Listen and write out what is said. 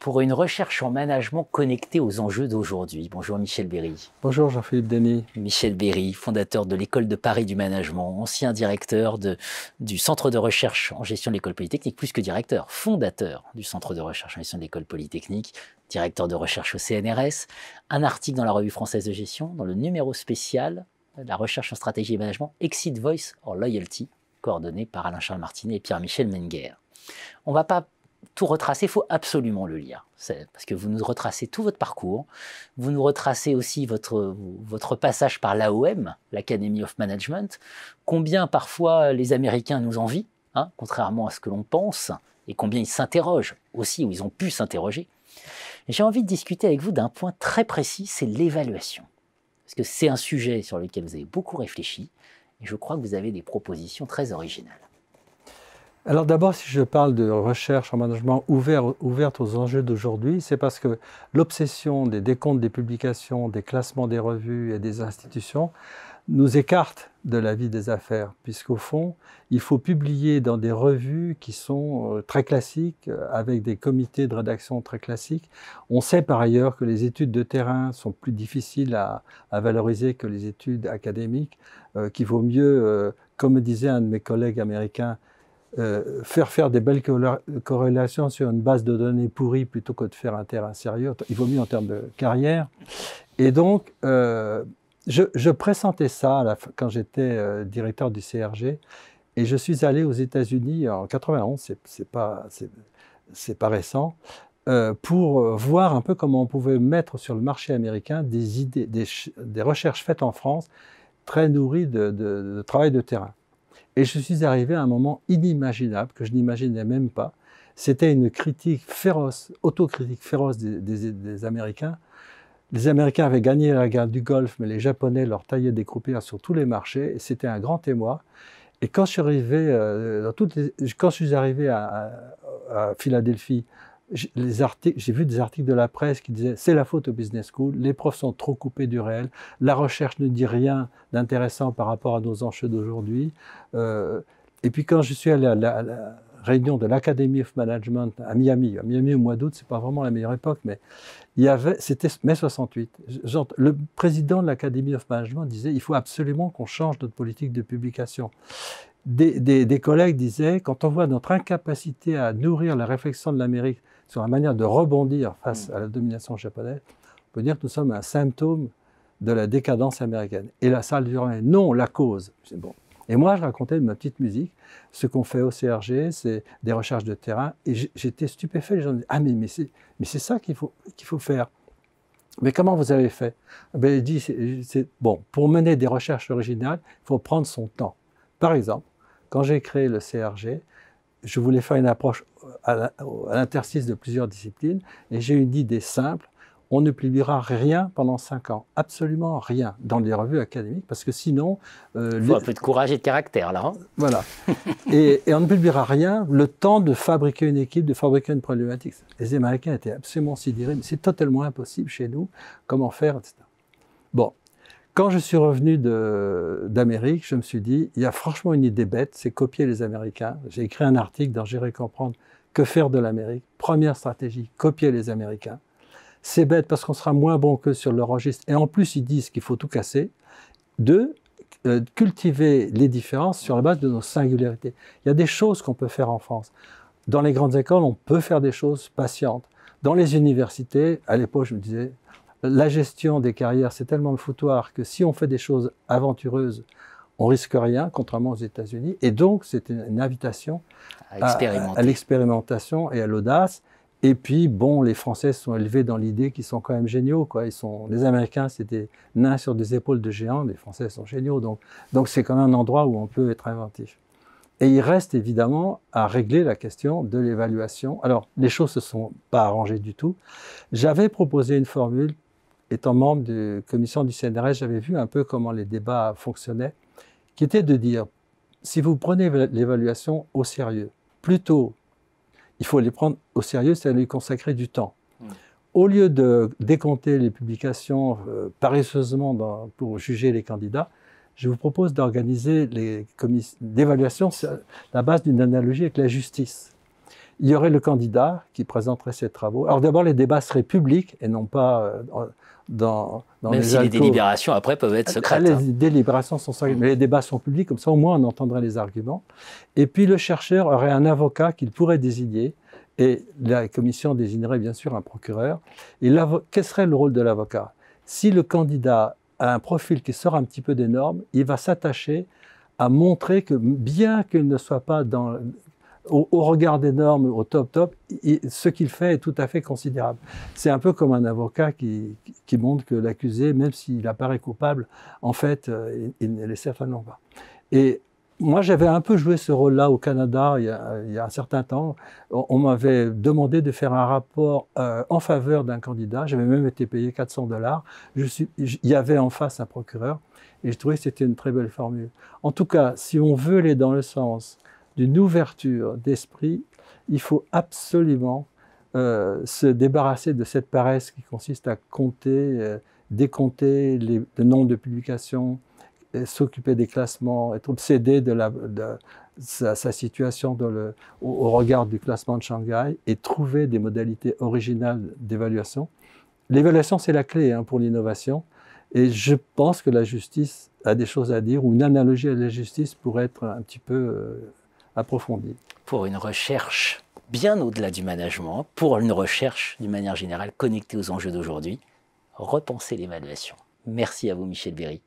pour une recherche en management connectée aux enjeux d'aujourd'hui. Bonjour Michel Berry. Bonjour Jean-Philippe Denis. Michel Berry, fondateur de l'École de Paris du management, ancien directeur de, du Centre de recherche en gestion de l'École polytechnique, plus que directeur, fondateur du Centre de recherche en gestion de l'École polytechnique, directeur de recherche au CNRS, un article dans la revue française de gestion, dans le numéro spécial la recherche en stratégie et management, Exit Voice or Loyalty, coordonné par Alain-Charles Martinet et Pierre-Michel Menger. On ne va pas tout retracer, il faut absolument le lire. Parce que vous nous retracez tout votre parcours, vous nous retracez aussi votre, passage par l'AOM, l'Academy of Management, combien parfois les Américains nous envient, hein, contrairement à ce que l'on pense, et combien ils s'interrogent aussi, ou ils ont pu s'interroger. J'ai envie de discuter avec vous d'un point très précis, c'est l'évaluation. Parce que c'est un sujet sur lequel vous avez beaucoup réfléchi, et je crois que vous avez des propositions très originales. Alors d'abord, si je parle de recherche en management ouverte aux enjeux d'aujourd'hui, c'est parce que l'obsession des décomptes des publications, des classements des revues et des institutions nous écarte de la vie des affaires, puisqu'au fond, il faut publier dans des revues qui sont euh, très classiques, euh, avec des comités de rédaction très classiques. On sait par ailleurs que les études de terrain sont plus difficiles à, valoriser que les études académiques, euh, qu'il vaut mieux, comme disait un de mes collègues américains, euh, faire faire des belles corrélations sur une base de données pourrie plutôt que de faire un terrain sérieux. Il vaut mieux en termes de carrière. Et donc, euh, je, pressentais ça quand j'étais euh, directeur du CRG. Et je suis allé aux États-Unis en 91, c'est pas, c'est pas récent, pour voir un peu comment on pouvait mettre sur le marché américain des idées, des, recherches faites en France, très nourries de travail de terrain. Et je suis arrivé à un moment inimaginable que je n'imaginais même pas. C'était une critique féroce, autocritique féroce des, Américains. Les Américains avaient gagné la guerre du Golfe, mais les Japonais leur taillaient des croupières sur tous les marchés. C'était un grand émoi. Et quand je suis arrivé, euh, dans toutes quand je suis arrivé à Philadelphie j'ai vu des articles de la presse qui disaient c'est la faute au business school, les profs sont trop coupés du réel, la recherche ne dit rien d'intéressant par rapport à nos enjeux d'aujourd'hui. Euh, et puis quand je suis allé à la, réunion de l'Academy of Management à Miami, à Miami au mois d'août, c'est pas vraiment la meilleure époque, mais il y avait, c'était mai 68. Le président de l'Academy of Management disait il faut absolument qu'on change notre politique de publication. Des, des, collègues disaient, quand on voit notre incapacité à nourrir la réflexion de l'Amérique sur la manière de rebondir face mm. à la domination japonaise, on peut dire que nous sommes un symptôme de la décadence américaine. Et la salle du non, la cause. C'est bon. Et moi, je racontais de ma petite musique. Ce qu'on fait au CRG, c'est des recherches de terrain. Et j'étais stupéfait. Les gens disaient Ah, mais, mais c'est ça qu'il faut, qu'il faut faire. Mais comment vous avez fait? Ben, Il dit c'est, Bon, pour mener des recherches originales, il faut prendre son temps. Par exemple, quand j'ai créé le CRG, je voulais faire une approche à l'interstice de plusieurs disciplines et j'ai une idée simple. On ne publiera rien pendant cinq ans, absolument rien, dans les revues académiques, parce que sinon... Euh, Il faut un peu de courage et de caractère, là. Hein. voilà. et, on ne publiera rien le temps de fabriquer une équipe, de fabriquer une problématique. Les Américains étaient absolument sidérés, mais c'est totalement impossible chez nous, comment faire, etc. Bon, quand je suis revenu d'Amérique, je me suis dit, il y a franchement une idée bête, c'est copier les Américains. J'ai écrit un article dans Gérer comprendre que faire de l'Amérique? Première stratégie, copier les Américains. C'est bête parce qu'on sera moins bon que sur le registre. Et en plus, ils disent qu'il faut tout casser. Deux, euh, cultiver les différences sur la base de nos singularités. Il y a des choses qu'on peut faire en France. Dans les grandes écoles, on peut faire des choses patientes. Dans les universités, à l'époque, je me disais, la gestion des carrières, c'est tellement le foutoir que si on fait des choses aventureuses, on risque rien, contrairement aux États-Unis. Et donc, c'est une, invitation à, l'expérimentation et à l'audace. Et puis, bon, les Français sont élevés dans l'idée qu'ils sont quand même géniaux. Quoi. Ils sont, les Américains, c'est des nains sur des épaules de géants. Les Français sont géniaux. Donc, donc c'est quand même un endroit où on peut être inventif. Et il reste évidemment à régler la question de l'évaluation. Alors, les choses ne se sont pas arrangées du tout. J'avais proposé une formule étant membre de la commission du CNRS, j'avais vu un peu comment les débats fonctionnaient, qui était de dire, si vous prenez l'évaluation au sérieux, plutôt, il faut les prendre au sérieux, c'est à lui consacrer du temps. Hmm. Au lieu de décompter les publications euh, paresseusement pour juger les candidats, je vous propose d'organiser les l'évaluation sur la base d'une analogie avec la justice. Il y aurait le candidat qui présenterait ses travaux. Alors d'abord, les débats seraient publics et non pas euh, dans, dans Même les si les délibérations après peuvent être Ah, secrètes. Les hein. délibérations sont secrètes, mais les débats sont publics, comme ça au moins on entendrait les arguments. Et puis le chercheur aurait un avocat qu'il pourrait désigner, et la commission désignerait bien sûr un procureur. Et quel serait le rôle de l'avocat? Si le candidat a un profil qui sort un petit peu des normes, il va s'attacher à montrer que bien qu'il ne soit pas dans, au, regard des normes, au top top, ce qu'il fait est tout à fait considérable. C'est un peu comme un avocat qui, montre que l'accusé, même s'il apparaît coupable, en fait, euh, il, ne l'est certainement pas. Et moi, j'avais un peu joué ce rôle-là au Canada il y a, un certain temps. On, m'avait demandé de faire un rapport euh, en faveur d'un candidat. J'avais même été payé 400 dollars. Il y avait en face un procureur et je trouvais que c'était une très belle formule. En tout cas, si on veut aller dans le sens d'une ouverture d'esprit, il faut absolument euh, se débarrasser de cette paresse qui consiste à compter, euh, décompter les, le nombre de publications, et s'occuper des classements, être obsédé de, sa, situation au, regard du classement de Shanghai et trouver des modalités originales d'évaluation. L'évaluation, c'est la clé hein, pour l'innovation. Et je pense que la justice a des choses à dire, ou une analogie à la justice pourrait être un petit peu euh, approfondie. Pour une recherche bien au-delà du management, pour une recherche d'une manière générale connectée aux enjeux d'aujourd'hui, repenser l'évaluation. Merci à vous, Michel Berry.